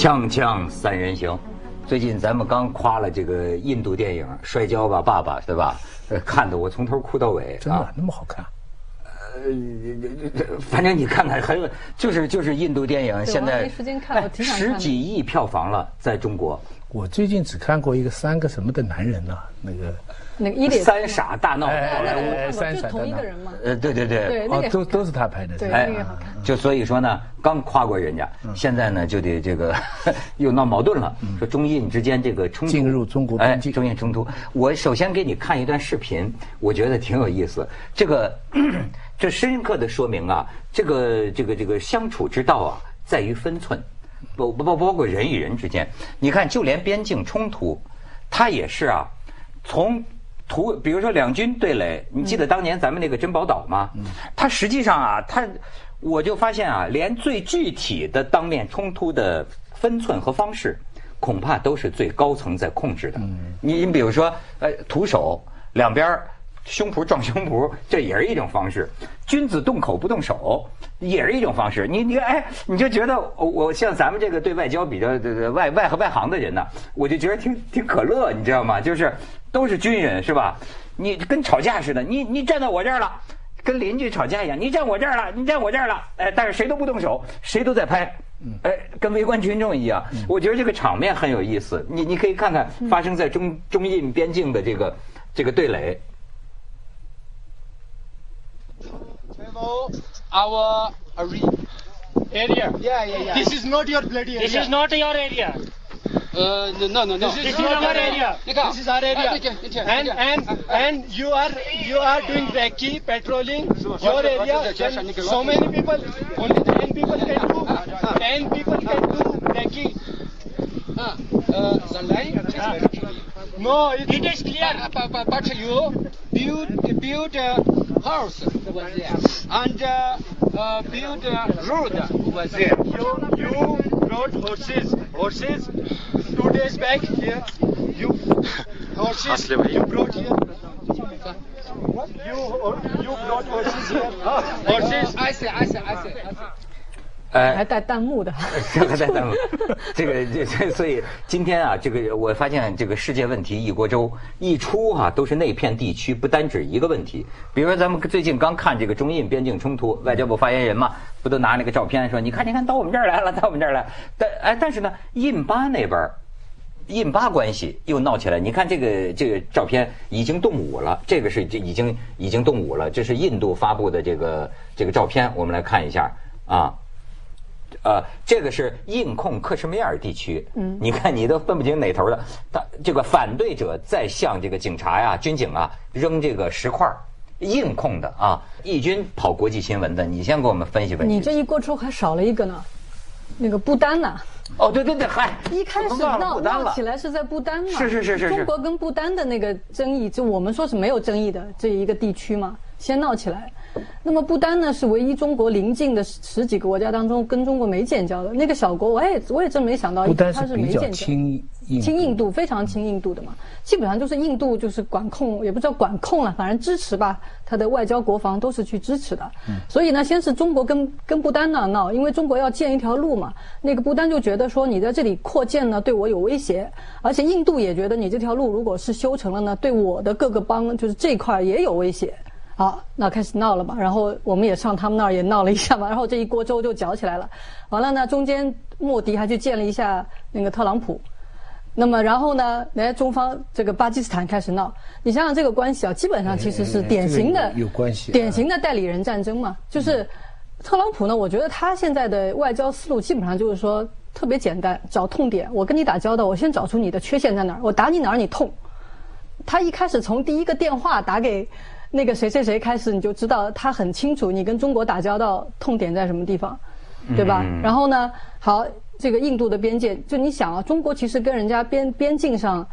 锵锵三人行，最近咱们刚夸了这个印度电影《摔跤吧，爸爸》，对吧？呃，看的我从头哭到尾真的那么好看？呃，反正你看看，很有，就是就是印度电影现在十几亿票房了，在中国。我最近只看过一个三个什么的男人呢、那个那个三傻大闹哎那个我哎看过，就是三闪的同一个人嘛。呃，对对对，哦都都是他拍的，是对？那个好看。就所以说呢，刚夸过人家，嗯现在呢就得这个 又闹矛盾了，说中印之间这个冲突进入中国哎，边境中印冲突。我首先给你看一段视频，我觉得挺有意思。这个 这深刻的说明啊，这个这个这个相处之道啊，在于分寸，不不不包括人与人之间。你看，就连边境冲突，它也是啊，从。图，比如说两军对垒，你记得当年咱们那个珍宝岛吗？它实际上啊，它我就发现啊，连最具体的当面冲突的分寸和方式，恐怕都是最高层在控制的。你你比如说，呃，徒手两边胸脯撞胸脯，这也是一种方式。君子动口不动手，也是一种方式。你你哎，你就觉得我我像咱们这个对外交比较这个外外和外行的人呢，我就觉得挺挺可乐，你知道吗？就是都是军人是吧？你跟吵架似的，你你站到我这儿了。跟邻居吵架一样，你站我这儿了，你站我这儿了，哎，但是谁都不动手，谁都在拍，哎，跟围观群众一样。我觉得这个场面很有意思，你你可以看看发生在中中印边境的这个这个对垒。Travel our uh, area. area. Yeah, yeah, yeah. This is not your bloody area. This is not your area. Uh, no, no, no, no. This is our area. This is our area. And and and you are you are doing recce patrolling your area. Then so many people, only ten people can do. Ten people can do recce. Uh, uh, the line is very clear. No, it is clear. But, but, but you build build a house over there and uh, uh, build a road over there. You you brought horses horses two days back here. You horses you brought here. You you brought horses here. Horses. I see, I see, I see. 哎还带弹幕的，还带弹幕，这个这这，所以今天啊，这个我发现这个世界问题一锅粥一出哈、都是那片地区不单指一个问题。比如说咱们最近刚看这个中印边境冲突，外交部发言人嘛，不都拿那个照片说，你看你看到我们这儿来了，到我们这儿来。但哎，但是呢，印巴那边印巴关系又闹起来。你看这个这个照片已经动武了，这个是这已经已经动武了，这是印度发布的这个这个照片，我们来看一下啊。呃，这个是印控克什米尔地区，嗯，你看你都分不清哪头的。他这个反对者在向这个警察呀、军警啊扔这个石块儿，印控的啊。义军跑国际新闻的，你先给我们分析分析。你这一锅出还少了一个呢，那个不丹呢。哦，对对对，嗨，一开始闹闹起。来是在不丹嘛？是是是是是中国跟不丹的那个争议，就我们说是没有争议的这一个地区嘛，先闹起来。那么不丹呢，是唯一中国邻近的十十几个国家当中跟中国没建交的那个小国，我也我也真没想到不丹它是比较没建交。亲印亲印度非常亲印度的嘛，基本上就是印度就是管控，也不知道管控了，反正支持吧，他的外交国防都是去支持的。所以呢，先是中国跟跟不丹那闹，因为中国要建一条路嘛，那个不丹就觉得说你在这里扩建呢对我有威胁，而且印度也觉得你这条路如果是修成了呢，对我的各个邦就是这一块也有威胁。好，那开始闹了嘛，然后我们也上他们那儿也闹了一下嘛，然后这一锅粥就搅起来了。完了呢，中间莫迪还去见了一下那个特朗普，那么然后呢，来中方这个巴基斯坦开始闹，你想想这个关系啊，基本上其实是典型的这个有有关系啊典型的代理人战争嘛，就是特朗普呢，我觉得他现在的外交思路基本上就是说特别简单，找痛点。我跟你打交道，我先找出你的缺陷在哪儿，我打你哪儿你痛。他一开始从第一个电话打给那个谁谁谁开始，你就知道他很清楚你跟中国打交道痛点在什么地方，对吧？然后呢，好，这个印度的边界，就你想啊，中国其实跟人家边边境上。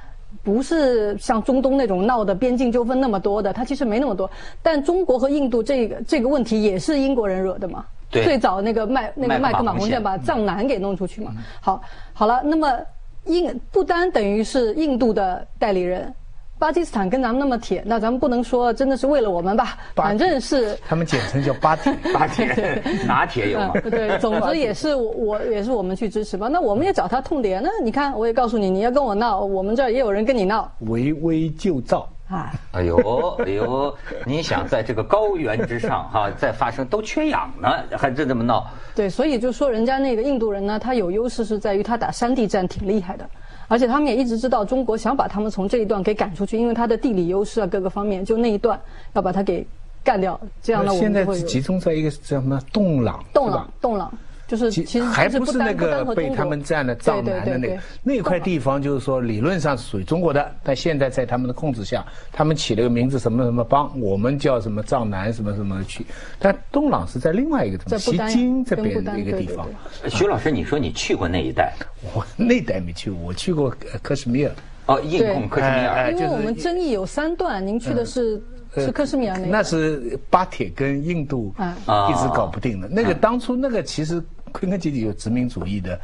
不是像中东那种闹的边境纠纷那么多的，它其实没那么多。但中国和印度这个这个问题也是英国人惹的嘛。对最早那个麦那个麦克马洪线把藏南给弄出去嘛。好，好了，那么印不单等于是印度的代理人，巴基斯坦跟咱们那么铁，那咱们不能说真的是为了我们吧，反正是。他们简称叫巴铁。巴铁拿铁有吗？嗯 对，总之也是我我也是我们去支持吧。那我们也找他痛点。那你看，我也告诉你，你要跟我闹，我们这儿也有人跟你闹围魏救赵。啊。哎呦哎呦，你想在这个高原之上哈，再发生都缺氧呢，还真这么闹？对，所以就说人家那个印度人呢，他有优势是在于他打山地战挺厉害的，而且他们也一直知道中国想把他们从这一段给赶出去，因为它的地理优势啊各个方面，就那一段要把它给干掉，这样呢我现在集中在一个叫什么洞朗，洞朗，洞朗就是其其实还不是那个被他们占了藏南的那那块地方，就是说理论上是属于中国的，但现在在他们的控制下，他们起了个名字什么什么邦，我们叫什么藏南什么什么区，但东朗是在另外一个地方，西在不丹京这边的一个地方徐老师，你说你去过那一带 我那带没去过，我去过呃克什米尔。哦，印控克什米哎尔因为我们争议有三段，您去的是是克什米尔那个那是巴铁跟印度啊一直搞不定的。那个当初那个其实昆根结底有殖民主义的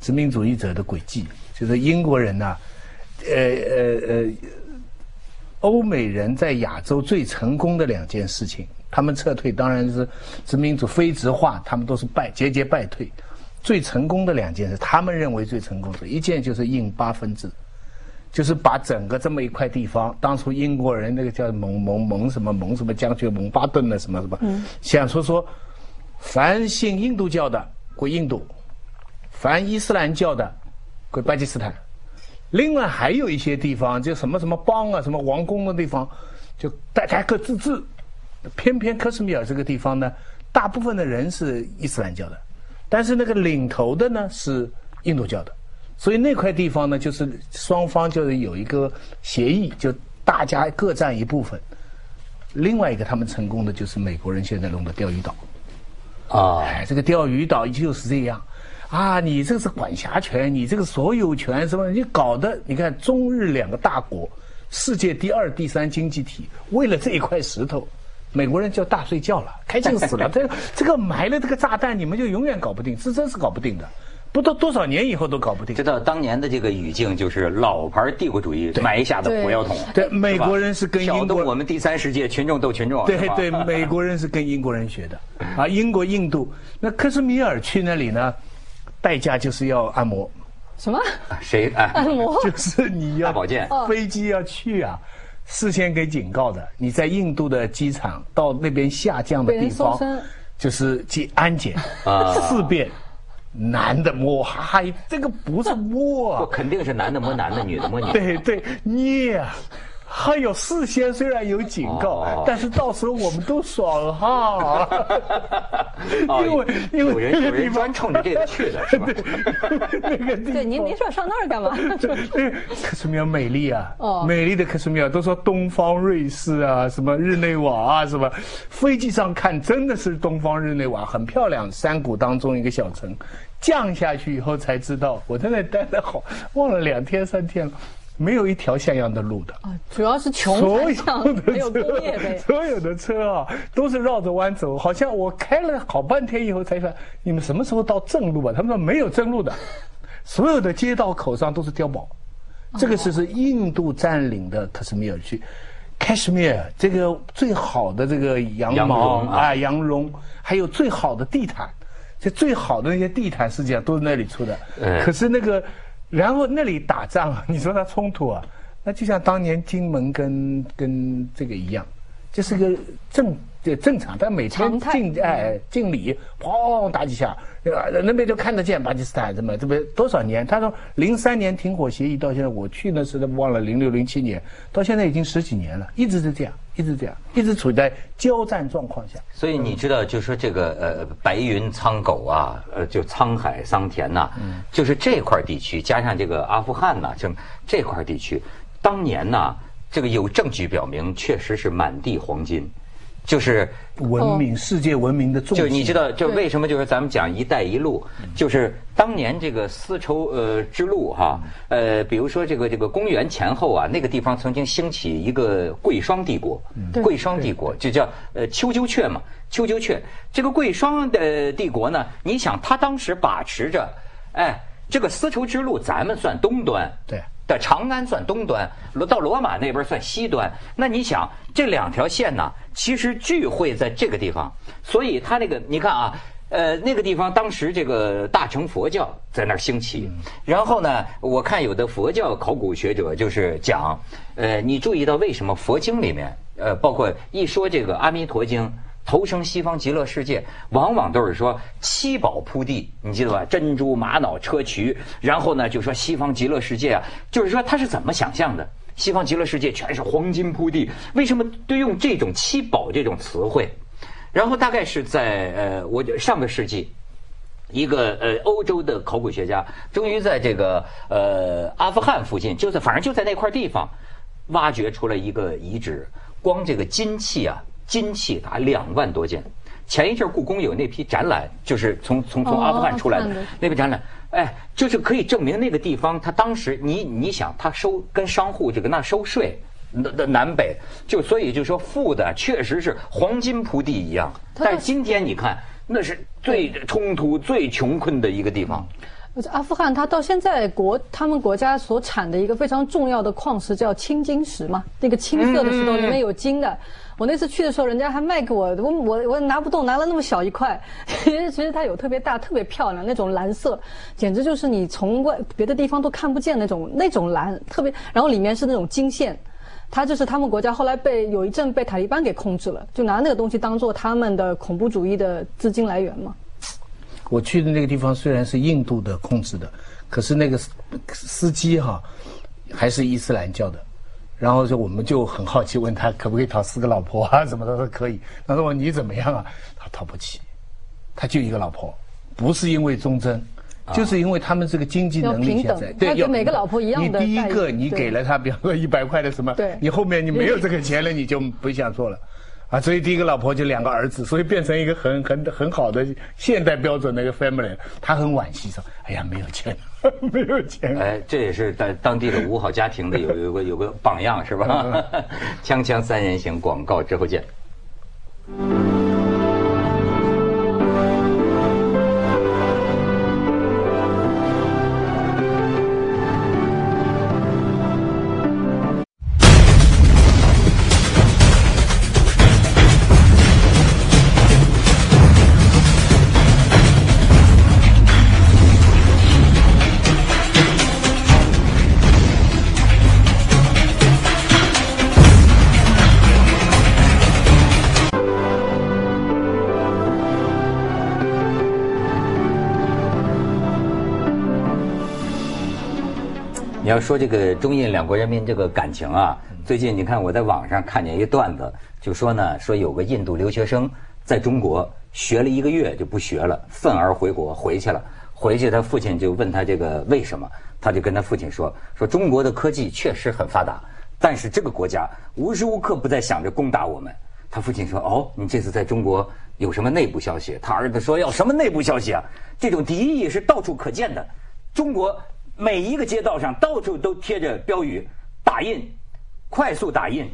殖民主义者的轨迹，就是英国人呐、呃呃呃，欧美人在亚洲最成功的两件事情，他们撤退当然是殖民主非殖化，他们都是败节节败退。最成功的两件事，他们认为最成功的一件就是印巴分治。就是把整个这么一块地方，当初英国人那个叫蒙蒙蒙什么蒙什么将军蒙巴顿的什么什么，想说说，凡信印度教的归印度，凡伊斯兰教的归巴基斯坦，另外还有一些地方就什么什么邦啊，什么王宫的地方，就大家各自治。偏偏克什米尔这个地方呢，大部分的人是伊斯兰教的，但是那个领头的呢是印度教的。所以那块地方呢，就是双方就是有一个协议，就大家各占一部分。另外一个他们成功的就是美国人现在弄的钓鱼岛，啊，哎，这个钓鱼岛就是这样，啊，你这个是管辖权，你这个所有权什么，你搞的你看中日两个大国，世界第二、第三经济体，为了这一块石头。美国人叫大睡觉了，开心死了。这个这个埋了这个炸弹，你们就永远搞不定，是真是搞不定的，不到多少年以后都搞不定知。道当年的这个语境就是老牌帝国主义埋下的火药桶。对，美国人是跟英国我们第三世界群众斗群众。对对，美国人是跟英国人学的啊，英国、印度。那克什米尔去那里呢，代价就是要按摩，什么？谁哎？按摩？就是你要大保健飞机要去啊，事先给警告的。你在印度的机场到那边下降的地方，就是去安检啊四遍。男的摸，嗨，这个不是摸啊，，肯定是男的摸男的，女的摸女的。对对，捏啊。还有事先虽然有警告，哦但是到时候我们都爽哈。哦因为因为有人有人那个地方专冲着这个去的，是吧？那个对，您您说上那儿干嘛？克什米尔美丽啊，哦美丽的克什米尔，都说东方瑞士啊，什么日内瓦啊，什么，飞机上看真的是东方日内瓦，很漂亮，山谷当中一个小城，降下去以后才知道，我在那待了好，忘了两天三天了，没有一条像样的路的。啊主要是穷所有，的没有工业车，呗。所有的车啊，都是绕着弯走。好像我开了好半天以后才说，你们什么时候到正路啊？他们说没有正路的，所有的街道口上都是碉堡。这个是是印度占领的克什米尔区。开什米尔这个最好的这个羊羊毛绒啊啊，羊绒，还有最好的地毯，这最好的那些地毯，实际上都是那里出的。哎可是那个，然后那里打仗，你说它冲突啊，那就像当年金门跟跟这个一样，这是个正这正常，但每天敬哎敬礼，砰打几下，呃那边就看得见巴基斯坦什么这边多少年？他说零三年停火协议到现在，我去那时候忘了零六零七年，到现在已经十几年了，一直是这样，一直这样，一直处在交战状况下。所以你知道，就说这个呃白云苍狗啊，呃就沧海桑田呐、就是这块地区加上这个阿富汗呐、就这块地区，当年呐、这个有证据表明，确实是满地黄金，就是文明，世界文明的重心。就你知道，就对。为什么就是咱们讲“一带一路”，就是当年这个丝绸呃之路哈，呃，比如说这个这个公元前后啊，那个地方曾经兴起一个贵霜帝国，贵霜帝国就叫呃丘鸠雀嘛，丘鸠雀。这个贵霜的帝国呢，你想他当时把持着，哎，这个丝绸之路咱们算东端，对的长安算东端，罗到罗马那边算西端。那你想这两条线呢，其实聚会在这个地方，所以它那个你看啊。呃，那个地方当时这个大乘佛教在那儿兴起，然后呢，我看有的佛教考古学者就是讲，呃，你注意到为什么佛经里面，呃，包括一说这个阿弥陀经投生西方极乐世界，往往都是说七宝铺地，你记得吧？珍珠、玛瑙、砗磲，然后呢就说西方极乐世界啊，就是说他是怎么想象的？西方极乐世界全是黄金铺地，为什么都用这种七宝这种词汇？然后大概是在呃，我上个世纪，一个呃欧洲的考古学家，终于在这个呃阿富汗附近，就在反正就在那块地方，挖掘出了一个遗址，光这个金器啊，金器达两万多件。前一阵故宫有那批展览，就是从从从阿富汗出来的那批展览，哎，就是可以证明那个地方，他当时你你想，他收跟商户这个那收税。的的南北，就所以就说富的确实是黄金铺地一样，但是今天你看，那是最冲突、最穷困的一个地方。阿富汗，它到现在国他们国家所产的一个非常重要的矿石叫青金石嘛，那个青色的石头里面有金的。我那次去的时候，人家还卖给我，我我我拿不动，拿了那么小一块。其实其实它有特别大、特别漂亮那种蓝色，简直就是你从外别的地方都看不见那种那种蓝，特别。然后里面是那种金线。它就是他们国家后来被有一阵被塔利班给控制了，就拿那个东西当做他们的恐怖主义的资金来源嘛。我去的那个地方虽然是印度的控制的，可是那个司司机哈还是伊斯兰教的。然后就我们就很好奇问他可不可以讨四个老婆啊什么的，说可以。他说你怎么样啊？他讨不起，他就一个老婆，不是因为忠贞。就是因为他们这个经济能力现在，对，要每个老婆一样的。你第一个你给了他，比方说一百块的什么，你后面你没有这个钱了，你就不想做了，啊，所以第一个老婆就两个儿子，所以变成一个很很很好的现代标准的一个 family。他很惋惜说：“哎呀，没有钱，没有钱。”哎，这也是在当地的五好家庭的有有个有个榜样是吧？锵锵三人行广告之后见。你要说这个中印两国人民这个感情啊，最近你看我在网上看见一段子，就说呢，说有个印度留学生在中国学了一个月就不学了，愤而回国回去了。回去他父亲就问他这个为什么，他就跟他父亲说，说中国的科技确实很发达，但是这个国家无时无刻不在想着攻打我们。他父亲说，哦，你这次在中国有什么内部消息？他儿子说，要什么内部消息啊？这种敌意是到处可见的，中国。每一个街道上到处都贴着标语，打印，快速打印，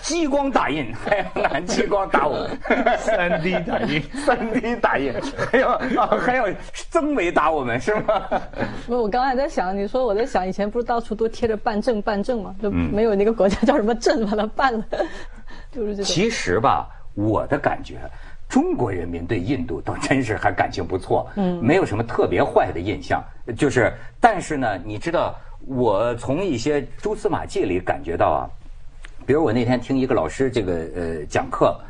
激光打印，还要拿激光打我，三 D 打印，三 D 打印，还要啊还要增维打我们是吗？不，我刚才在想，你说我在想，以前不是到处都贴着办证办证吗？就没有那个国家叫什么证把它办了，就是这种。其实吧，我的感觉。中国人民对印度倒真是还感情不错，嗯，没有什么特别坏的印象。就是，但是呢，你知道，我从一些蛛丝马迹里感觉到啊，比如我那天听一个老师这个呃讲课。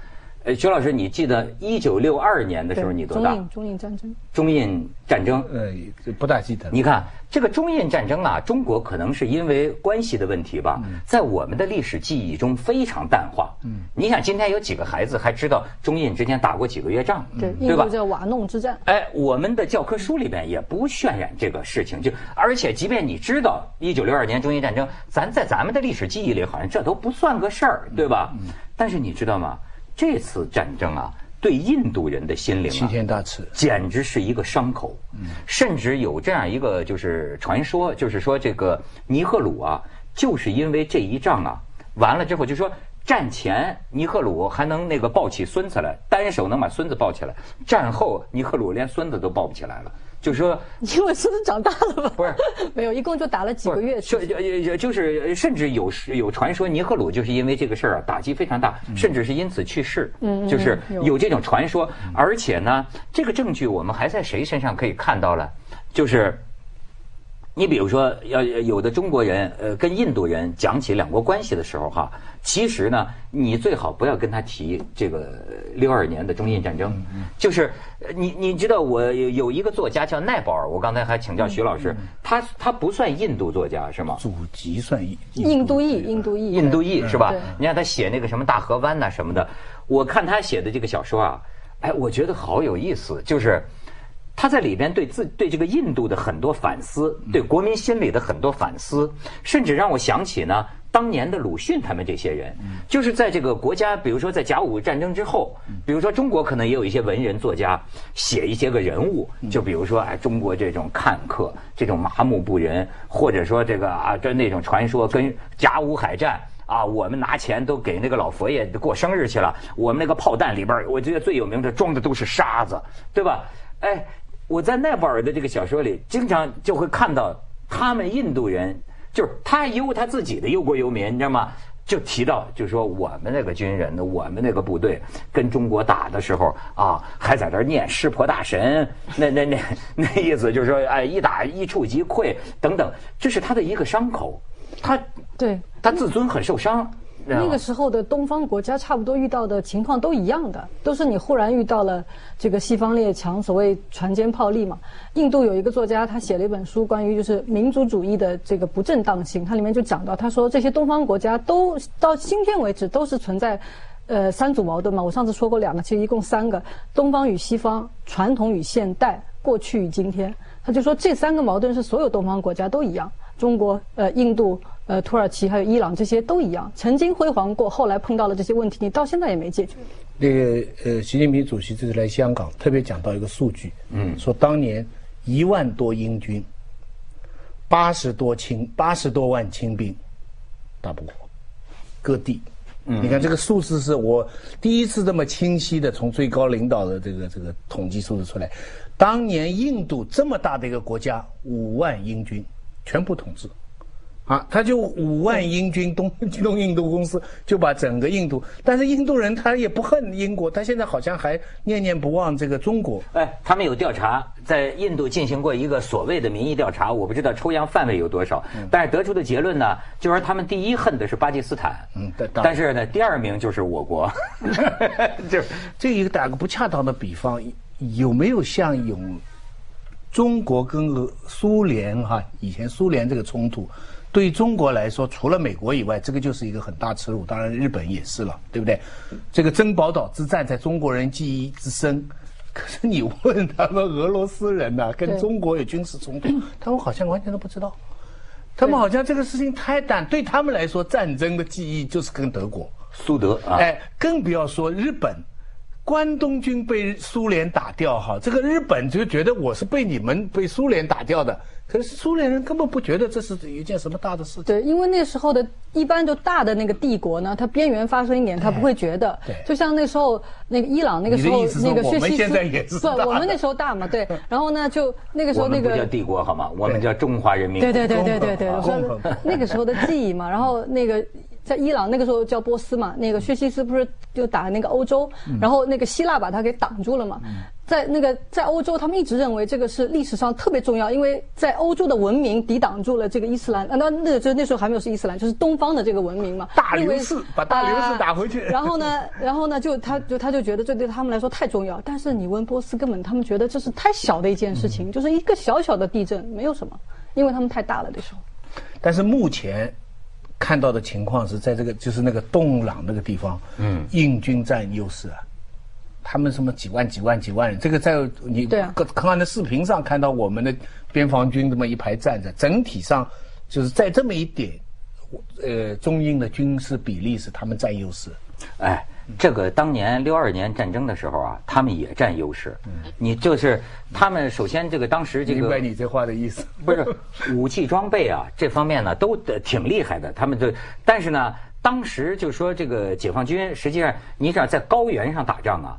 呃，徐老师，你记得一九六二年的时候你多大？中印中印战争。中印战争，呃，不大记得。你看这个中印战争啊，中国可能是因为关系的问题吧，在我们的历史记忆中非常淡化。嗯，你想今天有几个孩子还知道中印之间打过几个月仗？对，对吧？叫瓦弄之战。哎，我们的教科书里边也不渲染这个事情，就而且即便你知道一九六二年中印战争，咱在咱们的历史记忆里好像这都不算个事儿，对吧？嗯。但是你知道吗？这次战争啊，对印度人的心灵齐天大赐，简直是一个伤口。嗯，甚至有这样一个就是传说，就是说这个尼赫鲁啊，就是因为这一仗啊，完了之后就说战前尼赫鲁还能那个抱起孙子来，单手能把孙子抱起来；战后尼赫鲁连孙子都抱不起来了。就说因为孙子长大了吧？不是，没有，一共就打了几个月。就也就是甚至有有传说，尼赫鲁就是因为这个事儿啊，打击非常大，甚至是因此去世。嗯，就是有这种传说，而且呢，这个证据我们还在谁身上可以看到了？就是。你比如说，要有的中国人，呃，跟印度人讲起两国关系的时候，哈，其实呢，你最好不要跟他提这个六二年的中印战争。就是你你知道，我有有一个作家叫奈保尔，我刚才还请教徐老师，他他不算印度作家是吗？祖籍算印印度裔，印度裔，印度裔是吧？你看他写那个什么大河湾呐什么的，我看他写的这个小说啊，哎，我觉得好有意思，就是。他在里边对自对这个印度的很多反思，对国民心理的很多反思，甚至让我想起呢当年的鲁迅他们这些人，就是在这个国家，比如说在甲午战争之后，比如说中国可能也有一些文人作家写一些个人物，就比如说哎中国这种看客，这种麻木不仁，或者说这个啊这那种传说跟甲午海战啊，我们拿钱都给那个老佛爷过生日去了，我们那个炮弹里边，我觉得最有名的装的都是沙子，对吧？哎。我在奈保尔的这个小说里，经常就会看到他们印度人，就是他忧他自己的忧国忧民，你知道吗？就提到，就说我们那个军人呢，我们那个部队跟中国打的时候啊，还在这念湿婆大神，那那那那意思就是说，哎，一打一触即溃等等，这是他的一个伤口，他对他自尊很受伤。那个时候的东方国家差不多遇到的情况都一样的，都是你忽然遇到了这个西方列强，所谓船坚炮利嘛。印度有一个作家，他写了一本书，关于就是民族主义的这个不正当性，他里面就讲到，他说这些东方国家都到今天为止都是存在，呃，三组矛盾嘛。我上次说过两个，其实一共三个：东方与西方，传统与现代，过去与今天。他就说这三个矛盾是所有东方国家都一样，中国、呃，印度。呃，土耳其还有伊朗这些都一样，曾经辉煌过，后来碰到了这些问题，你到现在也没解决。那个呃，习近平主席这次来香港，特别讲到一个数据，嗯，说当年一万多英军，八十多清八十多万清兵，打不过，各地。嗯，你看这个数字是我第一次这么清晰的从最高领导的这个这个统计数字出来。当年印度这么大的一个国家，五万英军全部统治。啊，他就五万英军东 东印度公司就把整个印度，但是印度人他也不恨英国，他现在好像还念念不忘这个中国。哎，他们有调查，在印度进行过一个所谓的民意调查，我不知道抽样范围有多少，但是得出的结论呢，就是他们第一恨的是巴基斯坦，嗯，但是呢，第二名就是我国。就这一个打个不恰当的比方，有没有像有中国跟苏联哈以前苏联这个冲突？对于中国来说，除了美国以外，这个就是一个很大耻辱。当然，日本也是了，对不对？这个珍宝岛之战在中国人记忆之深，可是你问他们俄罗斯人呐，跟中国有军事冲突，他们好像完全都不知道。他们好像这个事情太淡，对他们来说，战争的记忆就是跟德国、苏德啊。哎，更不要说日本，关东军被苏联打掉哈，这个日本就觉得我是被你们被苏联打掉的。可是苏联人根本不觉得这是一件什么大的事情。对，因为那时候的一般就大的那个帝国呢，它边缘发生一点，他不会觉得。对。就像那时候那个伊朗那个时候那个血西斯，不，我们那时候大嘛，对。然后呢，就那个时候那个。不叫帝国好吗？我们叫中华人民。对对对对对对。说那个时候的记忆嘛，然后那个在伊朗那个时候叫波斯嘛，那个薛西斯不是就打那个欧洲，然后那个希腊把它给挡住了嘛。在那个在欧洲，他们一直认为这个是历史上特别重要，因为在欧洲的文明抵挡住了这个伊斯兰。那那就那时候还没有是伊斯兰，就是东方的这个文明嘛。大流士把大流士打回去。然后呢，然后呢，就他就他就觉得这对他们来说太重要。但是你问波斯，根本他们觉得这是太小的一件事情，就是一个小小的地震，没有什么，因为他们太大了那时候。但是目前看到的情况是在这个就是那个洞朗那个地方，嗯，印军占优势啊。他们什么几万几万几万人？这个在你看看的视频上看到我们的边防军这么一排站着，整体上就是在这么一点，呃，中印的军事比例是他们占优势。哎，这个当年六二年战争的时候啊，他们也占优势。你就是他们首先这个当时这个明白你这话的意思，不是武器装备啊这方面呢都挺厉害的，他们就但是呢，当时就说这个解放军实际上你想在高原上打仗啊。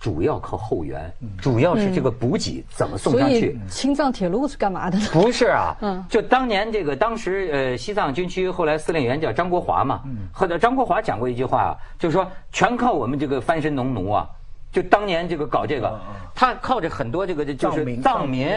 主要靠后援，主要是这个补给怎么送上去。青藏铁路是干嘛的呢？不是啊，嗯。就当年这个当时呃西藏军区后来司令员叫张国华嘛，后来张国华讲过一句话啊，就是说全靠我们这个翻身农奴啊。就当年这个搞这个，他靠着很多这个就是藏民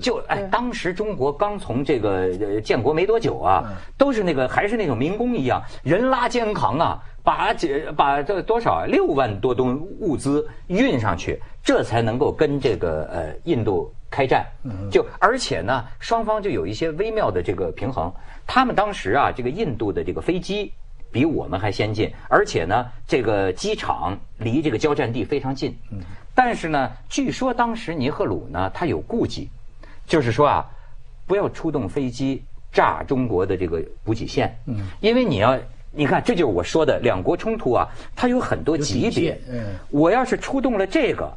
就哎，当时中国刚从这个呃建国没多久啊，都是那个还是那种民工一样，人拉肩扛啊，把这把这多少啊六万多吨物资运上去，这才能够跟这个呃印度开战。就而且呢，双方就有一些微妙的这个平衡。他们当时啊，这个印度的这个飞机。比我们还先进，而且呢，这个机场离这个交战地非常近。但是呢，据说当时尼赫鲁呢，他有顾忌，就是说啊，不要出动飞机炸中国的这个补给线。嗯，因为你要，你看，这就是我说的两国冲突啊，它有很多级别。嗯我要是出动了这个，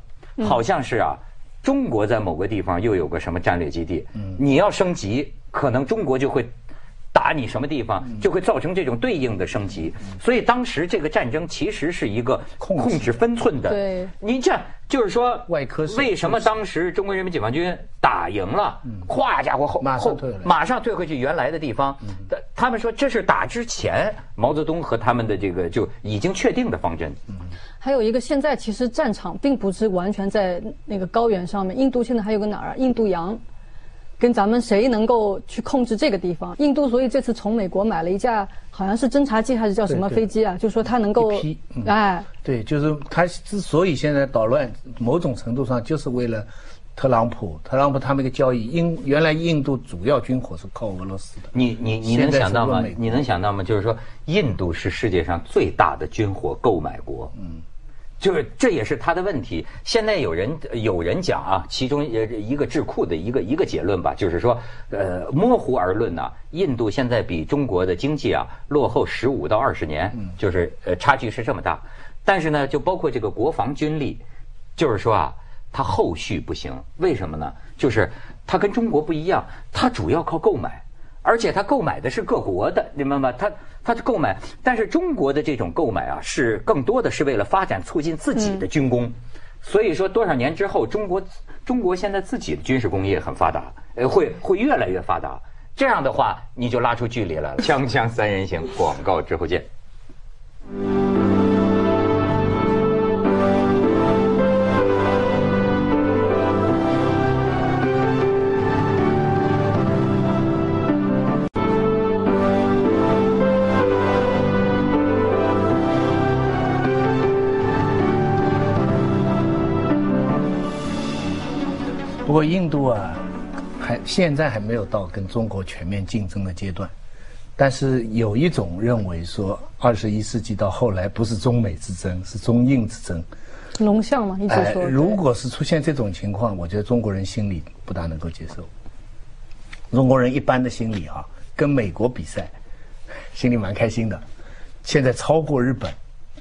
好像是啊，中国在某个地方又有个什么战略基地，你要升级，可能中国就会。打你什么地方，就会造成这种对应的升级。所以当时这个战争其实是一个控制分寸的。对您这就是说，为什么当时中国人民解放军打赢了，咵家伙后后马上退马上退回去原来的地方。他他们说这是打之前毛泽东和他们的这个就已经确定的方针。还有一个，现在其实战场并不是完全在那个高原上面。印度现在还有个哪儿啊？印度洋，跟咱们谁能够去控制这个地方？印度所以这次从美国买了一架好像是侦察机还是叫什么飞机啊？就说它能够一批嗯哎，对，就是它之所以现在捣乱，某种程度上就是为了特朗普。特朗普他们一个交易，印原来印度主要军火是靠俄罗斯的，你你你能想到吗你能想到吗？就是说，印度是世界上最大的军火购买国。嗯。就是这也是他的问题。现在有人有人讲啊，其中呃一个智库的一个一个结论吧，就是说，呃，模糊而论呢、印度现在比中国的经济啊落后十五到二十年，就是呃差距是这么大。但是呢，就包括这个国防军力，就是说啊，它后续不行，为什么呢？就是它跟中国不一样，它主要靠购买。而且他购买的是各国的，你明白吗？他，他是购买，但是中国的这种购买啊，是更多的是为了发展促进自己的军工。所以说，多少年之后，中国中国现在自己的军事工业很发达，呃，会会越来越发达。这样的话，你就拉出距离来了。锵锵三人行，广告之后见。过印度啊，还现在还没有到跟中国全面竞争的阶段，但是有一种认为说，二十一世纪到后来不是中美之争，是中印之争。龙象嘛，一直哎说。，如果是出现这种情况，我觉得中国人心里不大能够接受。中国人一般的心理啊，跟美国比赛，心里蛮开心的。现在超过日本，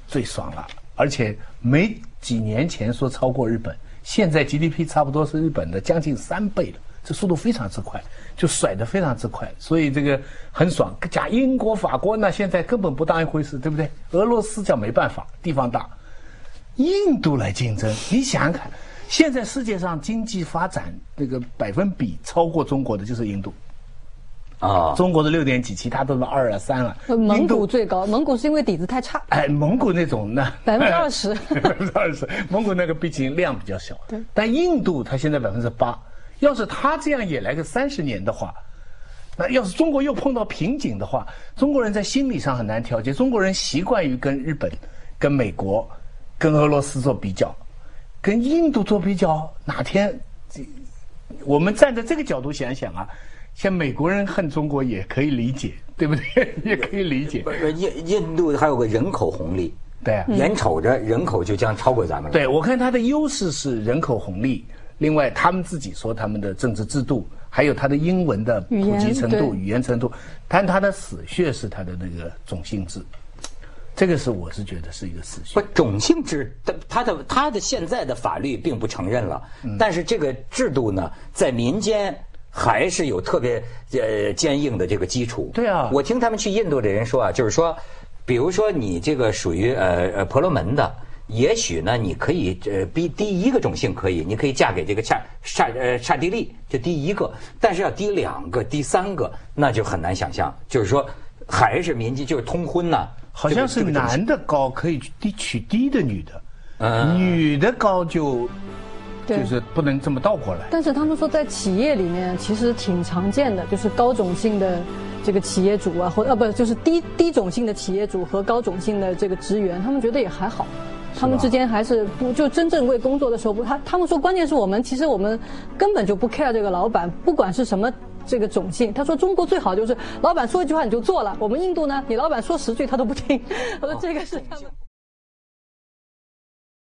最爽了。而且没几年前说超过日本，现在 GDP 差不多是日本的将近三倍了，这速度非常之快，就甩得非常之快，所以这个很爽。假英国、法国那现在根本不当一回事，对不对？俄罗斯叫没办法，地方大。印度来竞争，你想想看，现在世界上经济发展这个百分比超过中国的就是印度，啊，中国的六点几，其他都是二啊三啊。呃蒙古最高，蒙古是因为底子太差。哎，蒙古那种呢，百分之二十 百分之二十，蒙古那个毕竟量比较小。对但印度它现在百分之八，要是它这样也来个三十年的话，那要是中国又碰到瓶颈的话，中国人在心理上很难调节。中国人习惯于跟日本、跟美国、跟俄罗斯做比较，跟印度做比较，哪天这我们站在这个角度想想啊，像美国人恨中国也可以理解，对不对？也可以理解不。是印印度还有个人口红利，对啊。眼瞅着人口就将超过咱们了。对，我看它的优势是人口红利，另外他们自己说他们的政治制度，还有他的英文的普及程度、语言语言程度，但他的死穴是他的那个种姓制，这个是我是觉得是一个死穴不。，种姓制，它它的他的现在的法律并不承认了，但是这个制度呢，在民间还是有特别呃坚硬的这个基础。对啊我听他们去印度的人说啊，就是说，比如说你这个属于呃呃婆罗门的。也许呢，你可以呃，比第一个种姓可以，你可以嫁给这个刹刹呃刹帝利，这第一个，但是要第两个、第三个，那就很难想象。就是说，还是民间就是通婚呐、好像是男的高可以低娶低的女的，嗯女的高就对就是不能这么倒过来。但是他们说在企业里面其实挺常见的，就是高种姓的这个企业主啊，或呃不就是低低种姓的企业主和高种姓的这个职员，他们觉得也还好。他们之间还是不就真正为工作的时候不，他他们说关键是我们其实我们根本就不 care 这个老板，不管是什么这个种姓。他说中国最好就是老板说一句话你就做了，我们印度呢，你老板说十句他都不听。我说这个是他们。